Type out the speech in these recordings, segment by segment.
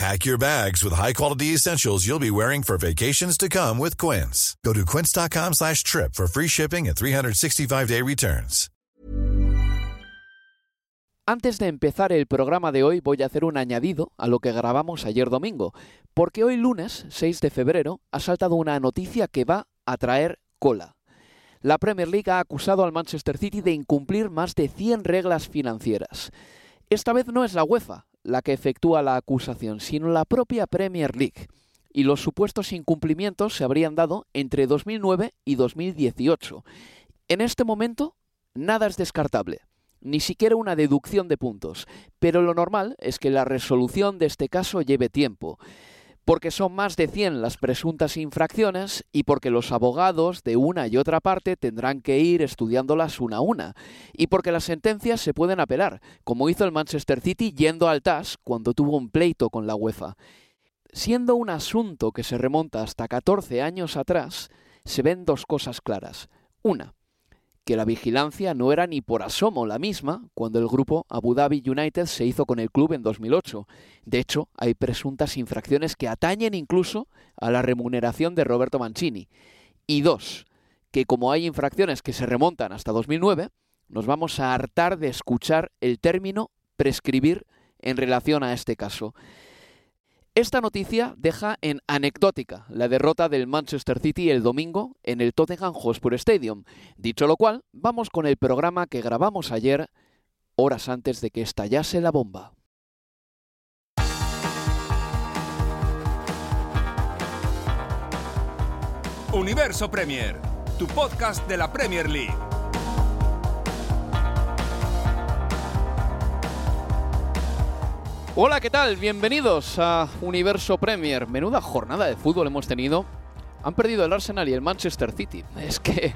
Pack your bags with high-quality essentials you'll be wearing for vacations to come with Quince. Go to quince.com slash trip for free shipping and 365-day returns. Antes de empezar el programa de hoy voy a hacer un añadido a lo que grabamos ayer domingo, porque hoy lunes 6 de febrero ha saltado una noticia que va a traer cola. La Premier League ha acusado al Manchester City de incumplir más de 100 reglas financieras. Esta vez no es la UEFA la que efectúa la acusación, sino la propia Premier League. Y los supuestos incumplimientos se habrían dado entre 2009 y 2018. En este momento, nada es descartable ni siquiera una deducción de puntos, pero lo normal es que la resolución de este caso lleve tiempo, porque son más de 100 las presuntas infracciones y porque los abogados de una y otra parte tendrán que ir estudiándolas una a una, y porque las sentencias se pueden apelar, como hizo el Manchester City yendo al TAS cuando tuvo un pleito con la UEFA. Siendo un asunto que se remonta hasta 14 años atrás, se ven dos cosas claras. Una, que la vigilancia no era ni por asomo la misma cuando el grupo Abu Dhabi United se hizo con el club en 2008. De hecho, hay presuntas infracciones que atañen incluso a la remuneración de Roberto Mancini. Y dos, que como hay infracciones que se remontan hasta 2009, nos vamos a hartar de escuchar el término prescribir en relación a este caso. Esta noticia deja en anecdótica la derrota del Manchester City el domingo en el Tottenham Hotspur Stadium. Dicho lo cual, vamos con el programa que grabamos ayer, horas antes de que estallase la bomba. Universo Premier, tu podcast de la Premier League. Hola, ¿qué tal? Bienvenidos a Universo Premier. Menuda jornada de fútbol hemos tenido. Han perdido el Arsenal y el Manchester City. Es que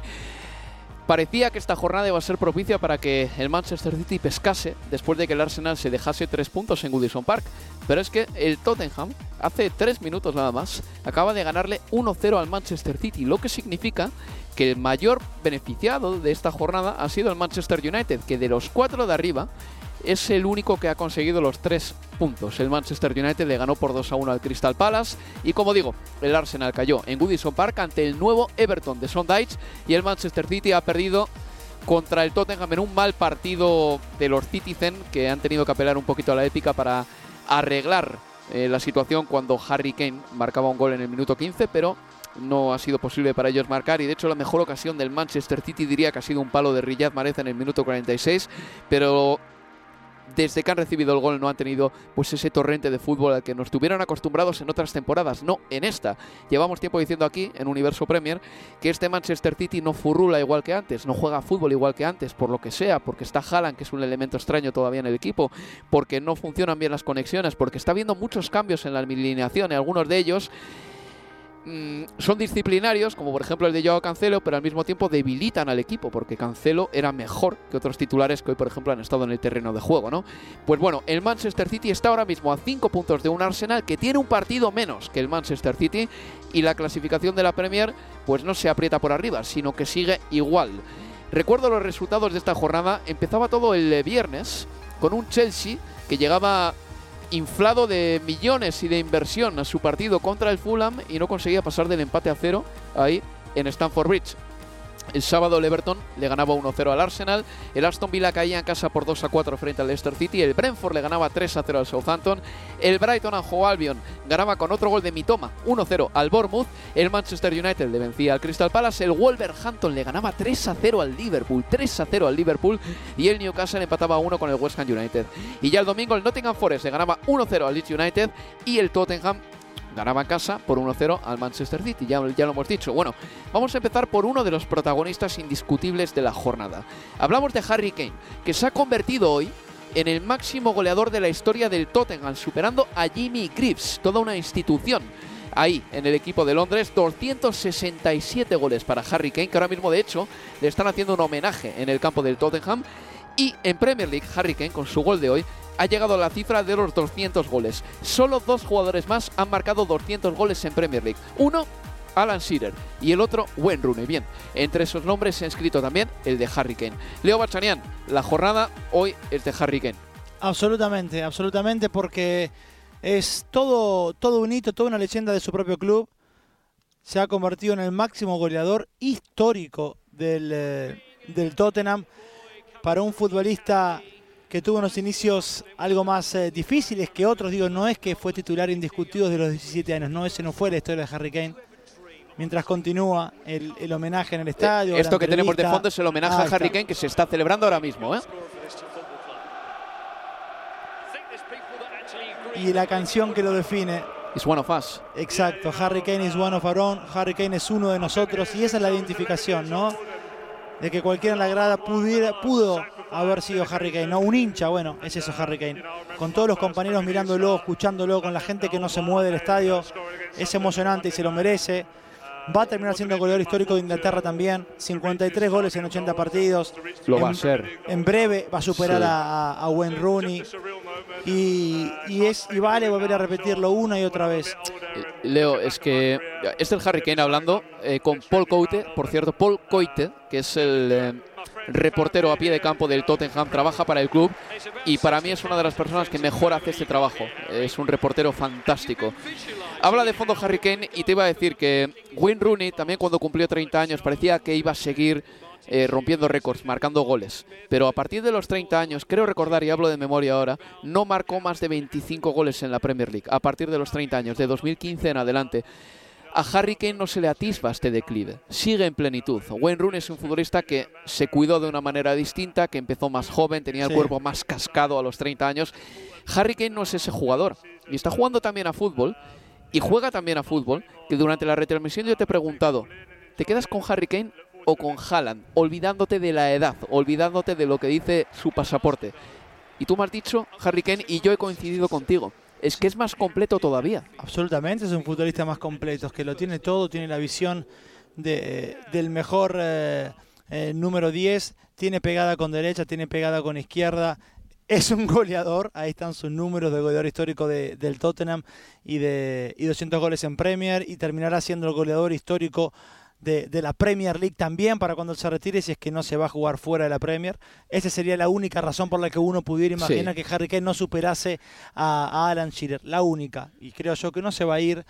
parecía que esta jornada iba a ser propicia para que el Manchester City pescase después de que el Arsenal se dejase tres puntos en Goodison Park. Pero es que el Tottenham, hace tres minutos nada más, acaba de ganarle 1-0 al Manchester City, lo que significa que el mayor beneficiado de esta jornada ha sido el Manchester United, que de los cuatro de arriba es el único que ha conseguido los tres puntos. El Manchester United le ganó por 2 a 1 al Crystal Palace y como digo, el Arsenal cayó en Goodison Park ante el nuevo Everton de Sondage y el Manchester City ha perdido contra el Tottenham en un mal partido de los Citizen que han tenido que apelar un poquito a la épica para arreglar eh, la situación cuando Harry Kane marcaba un gol en el minuto 15, pero no ha sido posible para ellos marcar y de hecho la mejor ocasión del Manchester City diría que ha sido un palo de Riyad Mahrez en el minuto 46, pero desde que han recibido el gol no han tenido pues ese torrente de fútbol al que nos tuvieron acostumbrados en otras temporadas, no en esta. Llevamos tiempo diciendo aquí en Universo Premier que este Manchester City no furrula igual que antes, no juega fútbol igual que antes, por lo que sea, porque está Haaland, que es un elemento extraño todavía en el equipo, porque no funcionan bien las conexiones, porque está habiendo muchos cambios en la alineación y algunos de ellos Mm, son disciplinarios, como por ejemplo el de Joao Cancelo, pero al mismo tiempo debilitan al equipo, porque Cancelo era mejor que otros titulares que hoy, por ejemplo, han estado en el terreno de juego, ¿no? Pues bueno, el Manchester City está ahora mismo a 5 puntos de un Arsenal que tiene un partido menos que el Manchester City y la clasificación de la Premier pues no se aprieta por arriba, sino que sigue igual. Recuerdo los resultados de esta jornada, empezaba todo el viernes con un Chelsea que llegaba inflado de millones y de inversión a su partido contra el Fulham y no conseguía pasar del empate a cero ahí en Stamford Bridge. El sábado el Everton le ganaba 1-0 al Arsenal, el Aston Villa caía en casa por 2-4 frente al Leicester City, el Brentford le ganaba 3-0 al Southampton, el Brighton Hove Albion ganaba con otro gol de Mitoma 1-0 al Bournemouth, el Manchester United le vencía al Crystal Palace, el Wolverhampton le ganaba 3-0 al Liverpool, 3-0 al Liverpool. Y el Newcastle empataba 1 con el West Ham United. Y ya el domingo el Nottingham Forest le ganaba 1-0 al Leeds United. Y el Tottenham ganaba casa por 1-0 al Manchester City, ya, ya lo hemos dicho. Bueno, vamos a empezar por uno de los protagonistas indiscutibles de la jornada. Hablamos de Harry Kane, que se ha convertido hoy en el máximo goleador de la historia del Tottenham, superando a Jimmy Greaves, toda una institución. Ahí, en el equipo de Londres, 267 goles para Harry Kane, que ahora mismo, de hecho, le están haciendo un homenaje en el campo del Tottenham. Y en Premier League, Harry Kane, con su gol de hoy, ha llegado a la cifra de los 200 goles. Solo dos jugadores más han marcado 200 goles en Premier League. Uno, Alan Shearer, y el otro, Wayne Rooney. Bien, entre esos nombres se ha inscrito también el de Harry Kane. Leo Bachanian, la jornada hoy es de Harry Kane. Absolutamente, absolutamente, porque es todo, todo un hito, toda una leyenda de su propio club. Se ha convertido en el máximo goleador histórico del, eh, del Tottenham para un futbolista que tuvo unos inicios algo más eh, difíciles que otros. Digo, no es que fue titular indiscutido de los 17 años, no, ese no fue la historia de Harry Kane. Mientras continúa el, el homenaje en el estadio. Eh, Esto que tenemos de fondo es el homenaje Ah, a Harry está. Kane que se está celebrando ahora mismo. ¿eh? Y la canción que lo define, It's one of us. exacto, Harry Kane is one of our own, Harry Kane es uno de nosotros y esa es la identificación, ¿no? De que cualquiera en la grada pudiera, pudo haber sido Harry Kane, ¿no? Un hincha, bueno, es eso Harry Kane. Con todos los compañeros mirándolo, escuchándolo, con la gente que no se mueve del estadio, es emocionante y se lo merece. Va a terminar siendo goleador histórico de Inglaterra también, 53 goles en 80 partidos. Lo va a ser. En breve va a superar Sí. a, a- a Wayne Rooney. Y, y es, y vale volver a repetirlo una y otra vez. Eh, Leo, es que es el Harry Kane hablando eh, con Paul Coite. Por cierto, Paul Coite, que es el eh, reportero a pie de campo del Tottenham, trabaja para el club y para mí es una de las personas que mejor hace este trabajo. Es un reportero fantástico. Habla de fondo Harry Kane y te iba a decir que Wayne Rooney también cuando cumplió 30 años parecía que iba a seguir eh, rompiendo récords, marcando goles. Pero a partir de los 30 años, creo recordar, y hablo de memoria ahora, no marcó más de 25 goles en la Premier League. A partir de los 30 años, de 2015 en adelante. A Harry Kane no se le atisba este declive, sigue en plenitud. Wayne Rooney es un futbolista que se cuidó de una manera distinta, que empezó más joven, tenía el Sí. cuerpo más cascado a los 30 años. Harry Kane no es ese jugador y está jugando también a fútbol y juega también a fútbol, que durante la retransmisión yo te he preguntado, ¿te quedas con Harry Kane o con Haaland? Olvidándote de la edad, olvidándote de lo que dice su pasaporte. Y tú me has dicho, Harry Kane, y yo he coincidido contigo, es que es más completo todavía. Absolutamente, es un futbolista más completo, es que lo tiene todo, tiene la visión de- del mejor eh, eh, número 10, tiene pegada con derecha, tiene pegada con izquierda. Es un goleador, ahí están sus números de goleador histórico de- del Tottenham y de y 200 goles en Premier y terminará siendo el goleador histórico de, de la Premier League también para cuando se retire si es que no se va a jugar fuera de la Premier. Esa sería la única razón por la que uno pudiera imaginar Sí. que Harry Kane no superase a, a Alan Shearer, la única. Y creo yo que no se va a ir.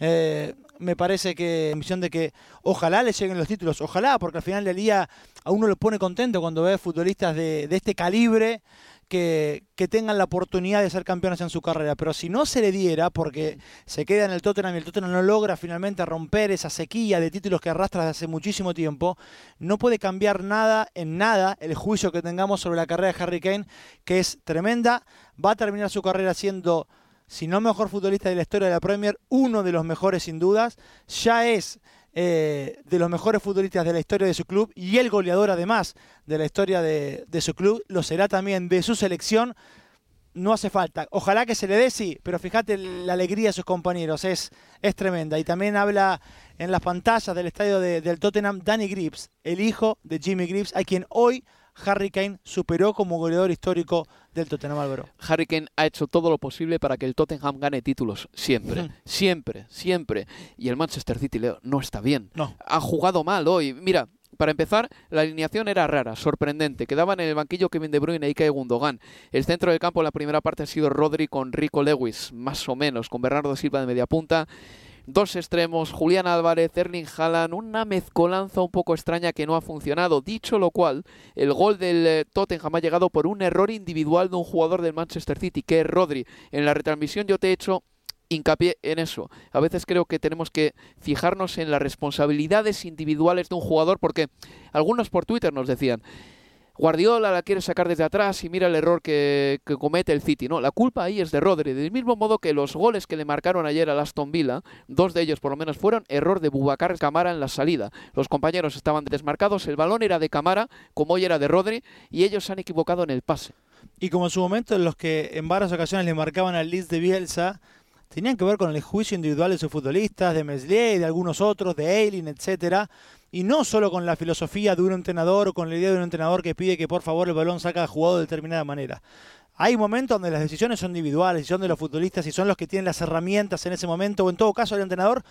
Eh, me parece que en visión de que ojalá le lleguen los títulos, ojalá, porque al final del día a uno lo pone contento cuando ve futbolistas de, de este calibre que, tengan la oportunidad de ser campeones en su carrera. Pero si no se le diera, porque se queda en el Tottenham y el Tottenham no logra finalmente romper esa sequía de títulos que arrastra desde hace muchísimo tiempo, no puede cambiar nada en nada el juicio que tengamos sobre la carrera de Harry Kane, que es tremenda. Va a terminar su carrera siendo, si no mejor futbolista de la historia de la Premier, uno de los mejores sin dudas. Ya es eh, de los mejores futbolistas de la historia de su club y el goleador además de la historia de, su club, lo será también de su selección. No hace falta. Ojalá que se le dé, sí, pero fíjate la alegría de sus compañeros, es, es tremenda. Y también habla en las pantallas del estadio de- del Tottenham Danny Grips, el hijo de Jimmy Grips, a quien hoy Harry Kane superó como goleador histórico del Tottenham Álvaro. Harry Kane ha hecho todo lo posible para que el Tottenham gane títulos. Siempre, siempre, siempre. Y el Manchester City, Leo, no está bien. No. Ha jugado mal hoy. Mira, para empezar, la alineación era rara, sorprendente. Quedaban en el banquillo Kevin De Bruyne y Ilkay Gundogan. El centro del campo en la primera parte ha sido Rodri con Rico Lewis, más o menos, con Bernardo Silva de media punta. Dos extremos, Julián Álvarez, Erling Haaland, una mezcolanza un poco extraña que no ha funcionado. Dicho lo cual, el gol del eh, Tottenham ha llegado por un error individual de un jugador del Manchester City, que es Rodri. En la retransmisión yo te he hecho hincapié en eso. A veces creo que tenemos que fijarnos en las responsabilidades individuales de un jugador porque algunos por Twitter nos decían, Guardiola la quiere sacar desde atrás y mira el error que, comete el City. No, la culpa ahí es de Rodri. Del mismo modo que los goles que le marcaron ayer al Aston Villa, dos de ellos por lo menos fueron error de Bubacar Camara en la salida. Los compañeros estaban desmarcados, el balón era de Camara, como hoy era de Rodri, y ellos se han equivocado en el pase. Y como en su momento los que en varias ocasiones le marcaban al Leeds de Bielsa, tenían que ver con el juicio individual de sus futbolistas, de Meslier, de algunos otros, de Eileen, etcétera, y no solo con la filosofía de un entrenador o con la idea de un entrenador que pide que por favor el balón saca jugado de determinada manera. Hay momentos donde las decisiones son individuales, son de los futbolistas y son los que tienen las herramientas en ese momento, o en todo caso el entrenador,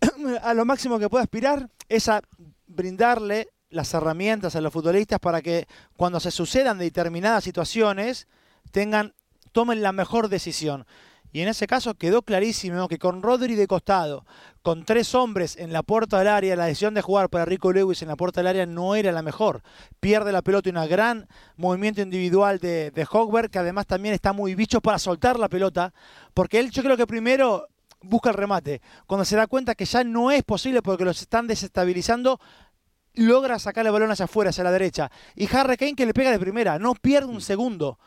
a lo máximo que puede aspirar es a brindarle las herramientas a los futbolistas para que cuando se sucedan determinadas situaciones tengan tomen la mejor decisión. Y en ese caso quedó clarísimo que con Rodri de costado, con tres hombres en la puerta del área, la decisión de jugar para Rico Lewis en la puerta del área no era la mejor. Pierde la pelota y un gran movimiento individual de, de Hogberg, que además también está muy bicho para soltar la pelota, porque él yo creo que primero busca el remate. Cuando se da cuenta que ya no es posible porque los están desestabilizando, logra sacar el balón hacia afuera, hacia la derecha. Y Harry Kane que le pega de primera, no pierde un segundo.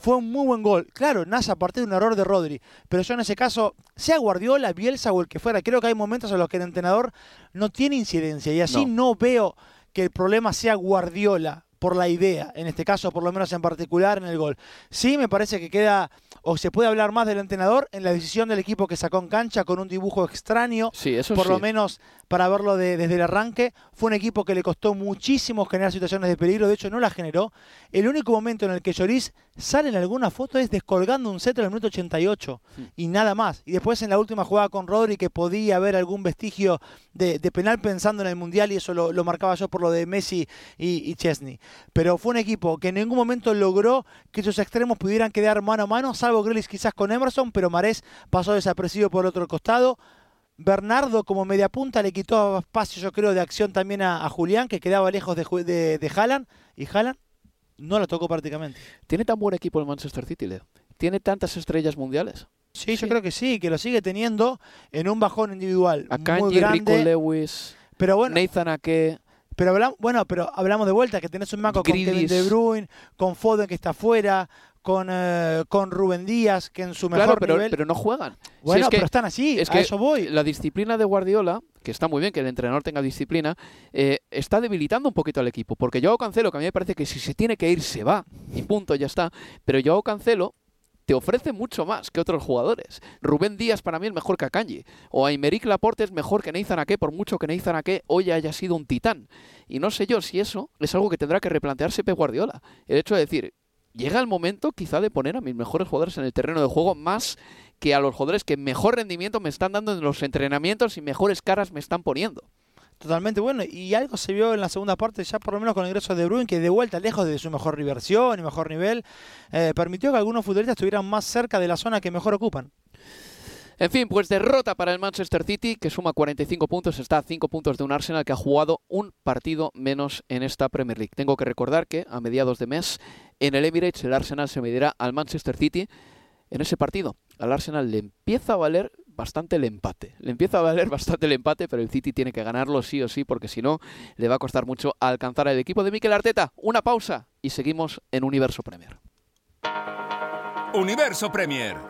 Fue un muy buen gol. Claro, nace a partir de un error de Rodri. Pero yo en ese caso, sea Guardiola, Bielsa o el que fuera, creo que hay momentos en los que el entrenador no tiene incidencia. Y así no, veo que el problema sea Guardiola por la idea, en este caso por lo menos en particular en el gol. Sí, me parece que queda o se puede hablar más del entrenador en la decisión del equipo que sacó en cancha con un dibujo extraño, sí, eso por lo menos para verlo desde el arranque. Fue un equipo que le costó muchísimo generar situaciones de peligro, de hecho no la generó. El único momento en el que Lloris sale en alguna foto es descolgando un centro en el minuto 88 y nada más. Y después en la última jugada con Rodri que podía haber algún vestigio de, penal pensando en el Mundial y eso lo, marcaba yo por lo de Messi y, Chesney. Pero fue un equipo que en ningún momento logró que sus extremos pudieran quedar mano a mano, salvo Grealish quizás con Emerson, pero Marés pasó desaparecido por el otro costado. Bernardo como media punta le quitó espacio, yo creo, de acción también a, Julián, que quedaba lejos de, de, de Haaland, y Haaland no la tocó prácticamente. ¿Tiene tan buen equipo el Manchester City, Leo? ¿Tiene tantas estrellas mundiales? Sí, yo creo que sí, que lo sigue teniendo en un bajón individual muy grande. Rico Lewis, pero bueno, Nathan Ake... Pero hablamos, bueno, pero hablamos de vuelta, que tenés un maco con Kevin De Bruyne, con Foden que está afuera, con, eh, con Rubén Díaz, que en su mejor pero, nivel... pero no juegan. Bueno, pero están así, es a que eso voy. La disciplina de Guardiola, que está muy bien que el entrenador tenga disciplina, eh, está debilitando un poquito al equipo. Porque yo Cancelo, que a mí me parece que si se tiene que ir, se va. Y punto, ya está. Pero yo Cancelo te ofrece mucho más que otros jugadores. Rubén Díaz para mí es mejor que Akanji. O Aymeric Laporte es mejor que Neizan Ake, por mucho que Neizan Ake hoy haya sido un titán. Y no sé yo si eso es algo que tendrá que replantearse Pep Guardiola. El hecho de decir, llega el momento quizá de poner a mis mejores jugadores en el terreno de juego más que a los jugadores que mejor rendimiento me están dando en los entrenamientos y mejores caras me están poniendo. Totalmente bueno, y algo se vio en la segunda parte, ya por lo menos con el ingreso de Bruin, que de vuelta lejos de su mejor diversión y mejor nivel, eh, permitió que algunos futbolistas estuvieran más cerca de la zona que mejor ocupan. En fin, pues derrota para el Manchester City, que suma 45 puntos, está a 5 puntos de un Arsenal que ha jugado un partido menos en esta Premier League. Tengo que recordar que a mediados de mes en el Emirates el Arsenal se medirá al Manchester City. En ese partido al Arsenal le empieza a valer bastante el empate. Le empieza a valer bastante el empate, pero el City tiene que ganarlo sí o sí, porque si no, le va a costar mucho alcanzar al equipo de Mikel Arteta. Una pausa y seguimos en Universo Premier. Universo Premier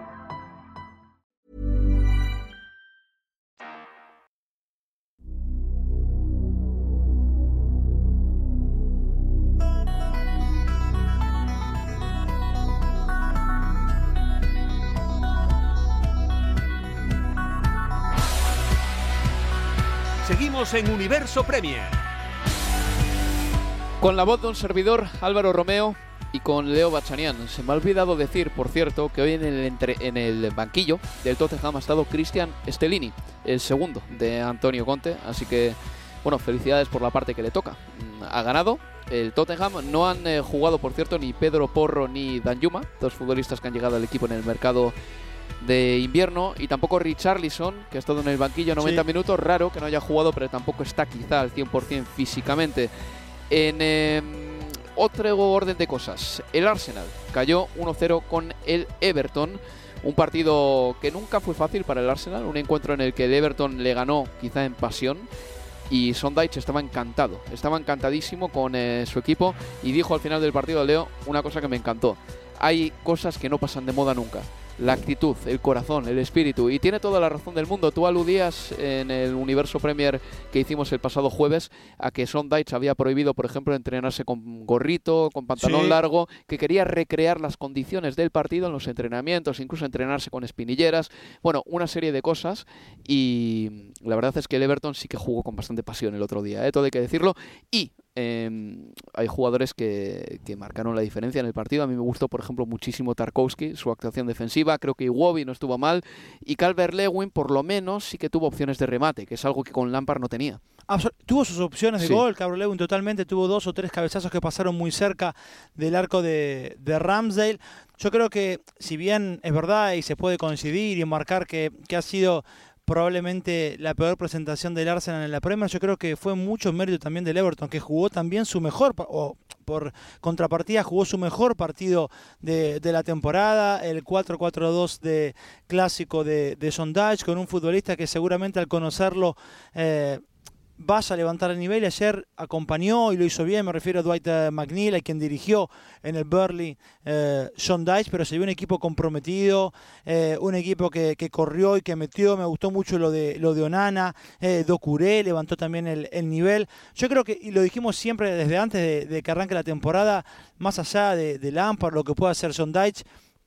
Seguimos en Universo Premier. Con la voz de un servidor, Álvaro Romeo, y con Leo Bachanian. Se me ha olvidado decir, por cierto, que hoy en el, banquillo del Tottenham ha estado Cristian Stellini, el segundo de Antonio Conte. Así que, bueno, felicidades por la parte que le toca. Mm, Ha ganado el Tottenham. No han eh, jugado, por cierto, ni Pedro Porro ni Danjuma, dos futbolistas que han llegado al equipo en el mercado de invierno y tampoco Richarlison, que ha estado en el banquillo 90 Sí. minutos, raro que no haya jugado, pero tampoco está quizá al 100% físicamente. En eh, otro orden de cosas, el Arsenal cayó 1-0 con el Everton, un partido que nunca fue fácil para el Arsenal, un encuentro en el que el Everton le ganó quizá en pasión. Y Sondage estaba encantado, estaba encantadísimo con eh, su equipo y dijo al final del partido, Leo, una cosa que me encantó. Hay cosas que no pasan de moda nunca. La actitud, el corazón, el espíritu. Y tiene toda la razón del mundo. Tú aludías en el universo Premier que hicimos el pasado jueves a que Sondage había prohibido, por ejemplo, entrenarse con gorrito, con pantalón Sí. largo, que quería recrear las condiciones del partido en los entrenamientos, incluso entrenarse con espinilleras. Bueno, una serie de cosas. Y la verdad es que el Everton sí que jugó con bastante pasión el otro día, ¿eh? todo hay que decirlo. Y eh, hay jugadores que, que marcaron la diferencia en el partido. A mí me gustó, por ejemplo, muchísimo Tarkowski, su actuación defensiva. Creo que Iwobi no estuvo mal. Y Calvert Lewin, por lo menos, sí que tuvo opciones de remate, que es algo que con Lampard no tenía. Absol- Tuvo sus opciones de Sí. gol, Cabro Lewin totalmente, tuvo dos o tres cabezazos que pasaron muy cerca del arco de, de Ramsdale. Yo creo que, si bien es verdad y se puede coincidir y marcar que, que ha sido probablemente la peor presentación del Arsenal en la Premier, yo creo que fue mucho mérito también del Everton, que jugó también su mejor, o por contrapartida jugó su mejor partido de, de la temporada, el 4-4-2 de clásico de, de Sondage, con un futbolista que seguramente al conocerlo eh, vaya a levantar el nivel. Y ayer acompañó y lo hizo bien, me refiero a Dwight eh, McNeil, a quien dirigió en el Burley eh, John Dyche, pero se vio un equipo comprometido, eh, un equipo que, que corrió y que metió. Me gustó mucho lo de, lo de Onana, eh, Docuré levantó también el, el nivel. Yo creo que, y lo dijimos siempre desde antes de, que arranque la temporada, más allá de, de Lampard, lo que pueda hacer John Dyche,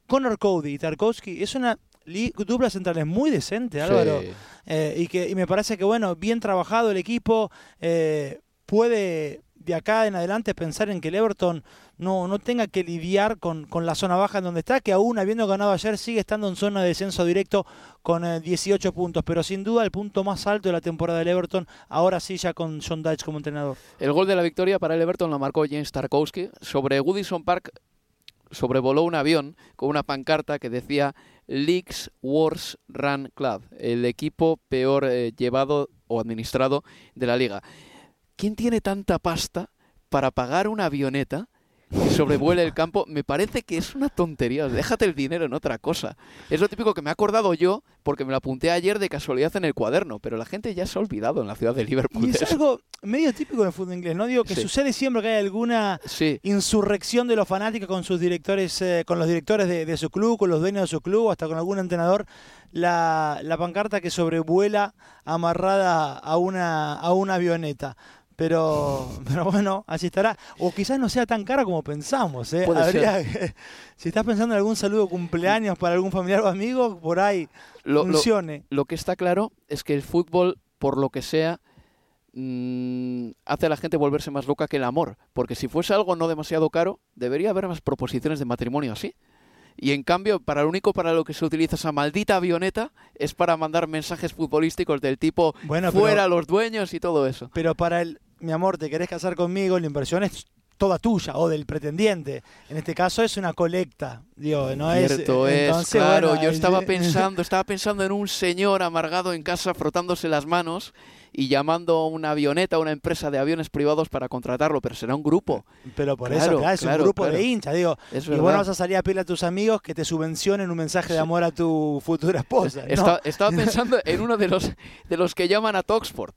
Connor Cody y Tarkovsky es una dupla central muy decente, Álvaro. Sí. Eh, y, que, y me parece que, bueno, bien trabajado el equipo, eh, puede de acá en adelante pensar en que el Everton no, no tenga que lidiar con, con la zona baja en donde está, que aún habiendo ganado ayer sigue estando en zona de descenso directo con eh, 18 puntos, pero sin duda el punto más alto de la temporada del Everton, ahora sí ya con John Dyche como entrenador. El gol de la victoria para el Everton lo marcó James Tarkowski. Sobre Goodison Park sobrevoló un avión con una pancarta que decía League's Worst Run Club, el equipo peor eh, llevado o administrado de la liga. ¿Quién tiene tanta pasta para pagar una avioneta sobrevuele el campo, me parece que es una tontería. Déjate el dinero en otra cosa. Es lo típico que me he acordado yo porque me lo apunté ayer de casualidad en el cuaderno, pero la gente ya se ha olvidado en la ciudad de Liverpool. Y es algo medio típico del fútbol inglés, ¿no? Digo que sucede siempre que hay alguna insurrección de los fanáticos con sus directores, eh, con los directores de, su club, con los dueños de su club, hasta con algún entrenador. La, la pancarta que sobrevuela amarrada a una, a una avioneta. Pero, pero bueno, así estará. O quizás no sea tan cara como pensamos. ¿eh? si estás pensando en algún saludo cumpleaños para algún familiar o amigo, por ahí funcione. Lo, que está claro es que el fútbol, por lo que sea, mm, hace a la gente volverse más loca que el amor. Porque si fuese algo no demasiado caro, debería haber más proposiciones de matrimonio así. Y en cambio, para lo único para lo que se utiliza esa maldita avioneta es para mandar mensajes futbolísticos del tipo fuera los dueños y todo eso. Pero para el, mi amor, te querés casar conmigo, la inversión es toda tuya o del pretendiente. En este caso es una colecta, digo, no Cierto es. claro, yo estaba pensando, estaba pensando en un señor amargado en casa frotándose las manos y llamando a una avioneta, a una empresa de aviones privados para contratarlo, pero será un grupo. Pero por eso, claro, es un grupo de hinchas, digo. y bueno, vas a salir a pedirle a tus amigos que te subvencionen un mensaje de amor a tu futura esposa. estaba pensando en uno de los de los que llaman a Toxford,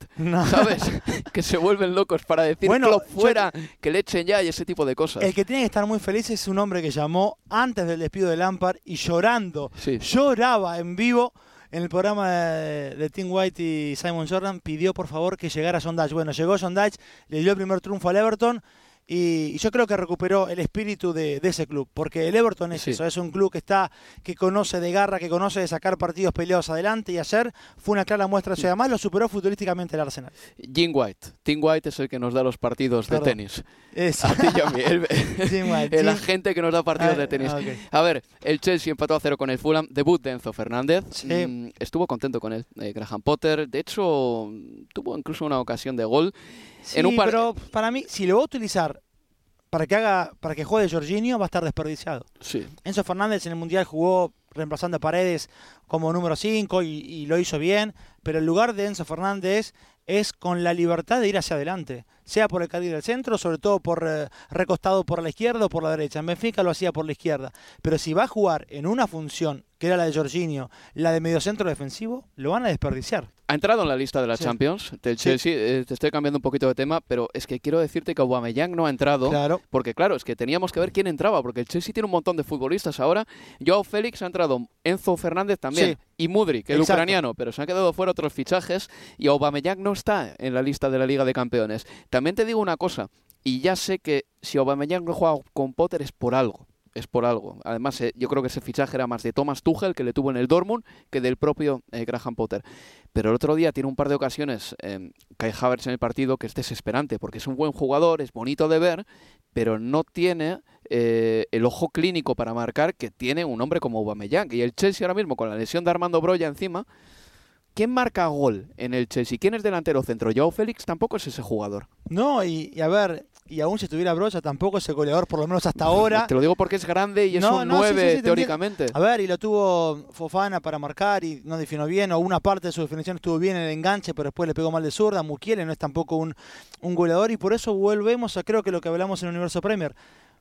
¿sabes? que se vuelven locos para decir bueno, fuera, que le echen ya y ese tipo de cosas. El que tiene que estar muy feliz es un hombre que llamó antes del despido de Lampard y llorando, lloraba en vivo en el programa de, Tim White y Simon Jordan pidió por favor que llegara John Bueno, llegó John le dio el primer triunfo al Everton y, yo creo que recuperó el espíritu de, ese club, porque el Everton es eso, es un club que está, que conoce de garra, que conoce de sacar partidos peleados adelante y ayer fue una clara muestra de eso. Además lo superó futbolísticamente el Arsenal. Jim White, Tim White es el que nos da los partidos de tenis. A ti y a mí, el, el agente que nos da partidos de ah, tenis. A ver, el Chelsea empató a cero con el Fulham, debut de Enzo Fernández. Mm, estuvo contento con él, eh, Graham Potter. De hecho, tuvo incluso una ocasión de gol. Sí, pero para mí, si lo va a utilizar para que haga, para que juegue Jorginho, va a estar desperdiciado. Sí. Enzo Fernández en el Mundial jugó reemplazando a Paredes como número 5 y, lo hizo bien, pero el lugar de Enzo Fernández es con la libertad de ir hacia adelante, sea por el carril del centro, sobre todo por eh, recostado por la izquierda o por la derecha. En Benfica lo hacía por la izquierda, pero si va a jugar en una función que era la de Jorginho, la de mediocentro defensivo, lo van a desperdiciar. Ha entrado en la lista de la Champions del Chelsea. Eh, te estoy cambiando un poquito de tema, pero es que quiero decirte que Aubameyang no ha entrado. Claro. Porque claro, es que teníamos que ver quién entraba, porque el Chelsea tiene un montón de futbolistas ahora. Joao Félix ha entrado, Enzo Fernández también, y Mudrik, el ucraniano, pero se han quedado fuera otros fichajes y Aubameyang no está en la lista de la Liga de Campeones. También te digo una cosa, y ya sé que si Aubameyang no juega con Potter es por algo es por algo. Además, eh, yo creo que ese fichaje era más de Thomas Tuchel, que le tuvo en el Dortmund, que del propio eh, Graham Potter. Pero el otro día tiene un par de ocasiones, eh, Kai Havertz en el partido, que es desesperante, porque es un buen jugador, es bonito de ver, pero no tiene eh, el ojo clínico para marcar que tiene un hombre como Aubameyang. Y el Chelsea ahora mismo, con la lesión de Armando Broya encima, ¿quién marca gol en el Chelsea? ¿Quién es delantero centro? Joao Félix tampoco es ese jugador. No, y a ver, y aún si estuviera Brocha tampoco es el goleador, por lo menos hasta ahora. Te lo digo porque es grande y es un 9 teóricamente. A ver, y lo tuvo Fofana para marcar y no definió bien, o una parte de su definición estuvo bien en el enganche, pero después le pegó mal de zurda. Mukiele no es tampoco un, un goleador y por eso volvemos a creo que lo que hablamos en el Universo Premier.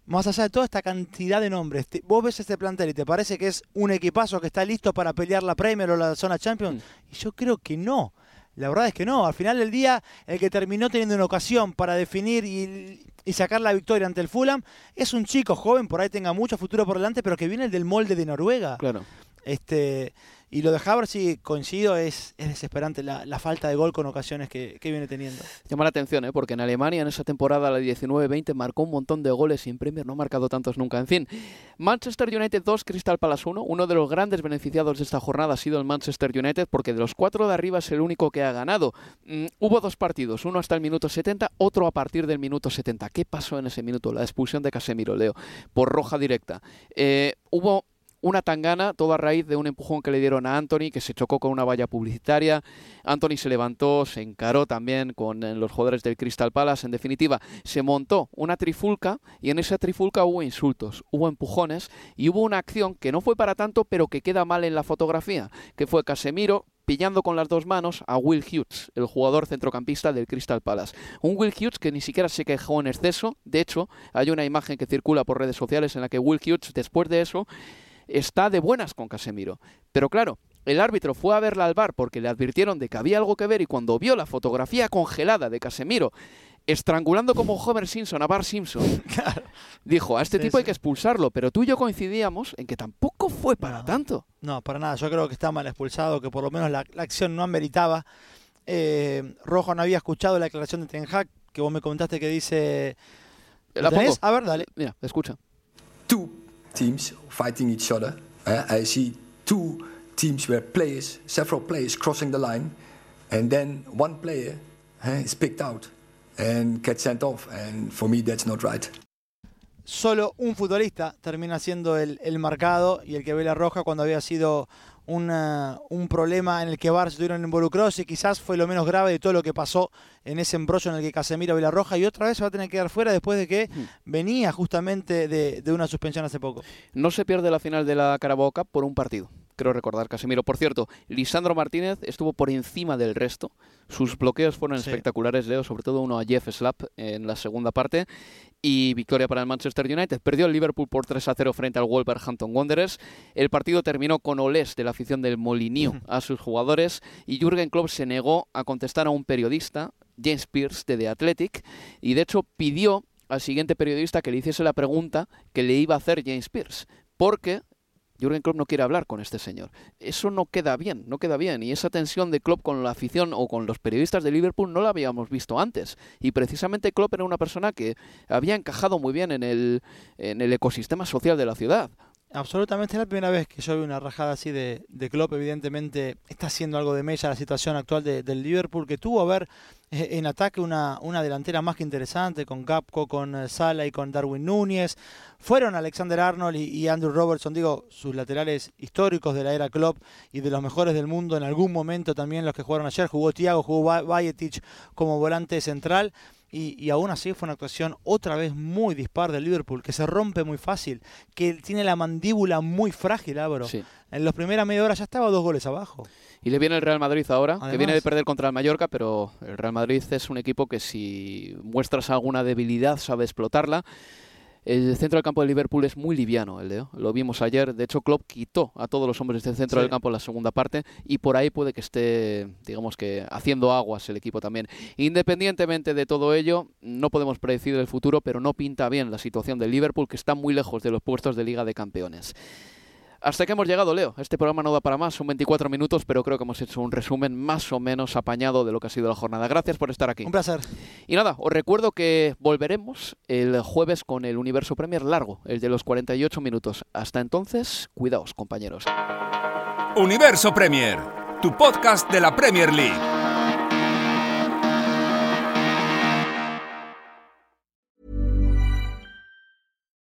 Más allá de toda esta cantidad de nombres, vos ves este plantel y te parece que es un equipazo que está listo para pelear la Premier o la zona Champions. Y yo creo que no. La verdad es que no. Al final del día, el que terminó teniendo una ocasión para definir y, sacar la victoria ante el Fulham es un chico joven, por ahí tenga mucho futuro por delante, pero que viene del molde de Noruega. Claro. Este, y lo de Havertz, sí, coincido, es, es desesperante la, falta de gol con ocasiones que, viene teniendo. Llama la atención, ¿eh? porque en Alemania en esa temporada, la 19-20, marcó un montón de goles y en Premier no ha marcado tantos nunca. En fin, Manchester United 2, Crystal Palace 1. Uno de los grandes beneficiados de esta jornada ha sido el Manchester United, porque de los cuatro de arriba es el único que ha ganado. Mm, hubo dos partidos, uno hasta el minuto 70, otro a partir del minuto 70. ¿Qué pasó en ese minuto? La expulsión de Casemiro, Leo, por roja directa. Eh, hubo una tangana, todo a raíz de un empujón que le dieron a Anthony, que se chocó con una valla publicitaria. Anthony se levantó, se encaró también con eh, los jugadores del Crystal Palace. En definitiva, se montó una trifulca y en esa trifulca hubo insultos, hubo empujones y hubo una acción que no fue para tanto, pero que queda mal en la fotografía, que fue Casemiro pillando con las dos manos a Will Hughes, el jugador centrocampista del Crystal Palace. Un Will Hughes que ni siquiera se quejó en exceso. De hecho, hay una imagen que circula por redes sociales en la que Will Hughes, después de eso, está de buenas con Casemiro. Pero claro, el árbitro fue a verla al bar porque le advirtieron de que había algo que ver y cuando vio la fotografía congelada de Casemiro estrangulando como Homer Simpson a Bart Simpson, dijo, a este Sí, tipo hay que expulsarlo, pero tú y yo coincidíamos en que tampoco fue para No. tanto. No, para nada. Yo creo que está mal expulsado, que por lo menos la, la acción no ameritaba. Eh, Rojo no había escuchado la declaración de Ten Hag, que vos me comentaste que dice... ¿La pongo? A ver, dale. Mira, escucha. Teams fighting each other. Uh, I see two teams where players, several players crossing the line, and then one player uh, is picked out and gets sent off. And for me, that's not right. Solo un futbolista termina siendo el, el marcado y el que ve la roja cuando había sido una- un problema en el que Bar estuvieron involucrados y quizás fue lo menos grave de todo lo que pasó en ese embrollo en el que Casemiro ve la roja y otra vez se va a tener que quedar fuera después de que venía justamente de, de una suspensión hace poco. No se pierde la final de la Carabao Cup por un partido. Creo recordar, Casemiro. Por cierto, Lisandro Martínez estuvo por encima del resto. Sus bloqueos fueron Sí. espectaculares, Leo, sobre todo uno a Jeff Slap en la segunda parte. Y victoria para el Manchester United. Perdió el Liverpool por 3 a 0 frente al Wolverhampton Wanderers. El partido terminó con olés de la afición del Molinío a sus jugadores. Y Jürgen Klopp se negó a contestar a un periodista, James Pierce, de The Athletic. Y de hecho pidió al siguiente periodista que le hiciese la pregunta que le iba a hacer James Pierce. Porque Jürgen Klopp no quiere hablar con este señor. Eso no queda bien, no queda bien. Y esa tensión de Klopp con la afición o con los periodistas de Liverpool no la habíamos visto antes. Y precisamente Klopp era una persona que había encajado muy bien en el, en el ecosistema social de la ciudad. Absolutamente es la primera vez que yo veo una rajada así de, de Klopp. Evidentemente está haciendo algo de mella la situación actual de- del Liverpool, que tuvo a ver eh, en ataque una, una delantera más que interesante con Gapco, con eh, Sala y con Darwin Núñez. Fueron Alexander Arnold y, Andrew Robertson, digo, sus laterales históricos de la era Klopp y de los mejores del mundo en algún momento también los que jugaron ayer. Jugó Thiago, jugó Ba- Bayetic como volante central. Y, y aún así fue una actuación otra vez muy dispar del Liverpool, que se rompe muy fácil, que tiene la mandíbula muy frágil, Álvaro. Sí. En las primeras media hora ya estaba dos goles abajo. Y le viene el Real Madrid ahora, que Además. viene de perder contra el Mallorca, pero el Real Madrid es un equipo que si muestras alguna debilidad sabe explotarla. El centro del campo de Liverpool es muy liviano, el Leo. Lo vimos ayer. De hecho, Klopp quitó a todos los hombres del centro Sí. del campo en la segunda parte y por ahí puede que esté, digamos que, haciendo aguas el equipo también. Independientemente de todo ello, no podemos predecir el futuro, pero no pinta bien la situación del Liverpool, que está muy lejos de los puestos de Liga de Campeones. Hasta que hemos llegado, Leo. Este programa no da para más, son 24 minutos, pero creo que hemos hecho un resumen más o menos apañado de lo que ha sido la jornada. Gracias por estar aquí. Un placer. Y nada, os recuerdo que volveremos el jueves con el Universo Premier largo, el de los 48 minutos. Hasta entonces, cuidaos, compañeros. Universo Premier, tu podcast de la Premier League.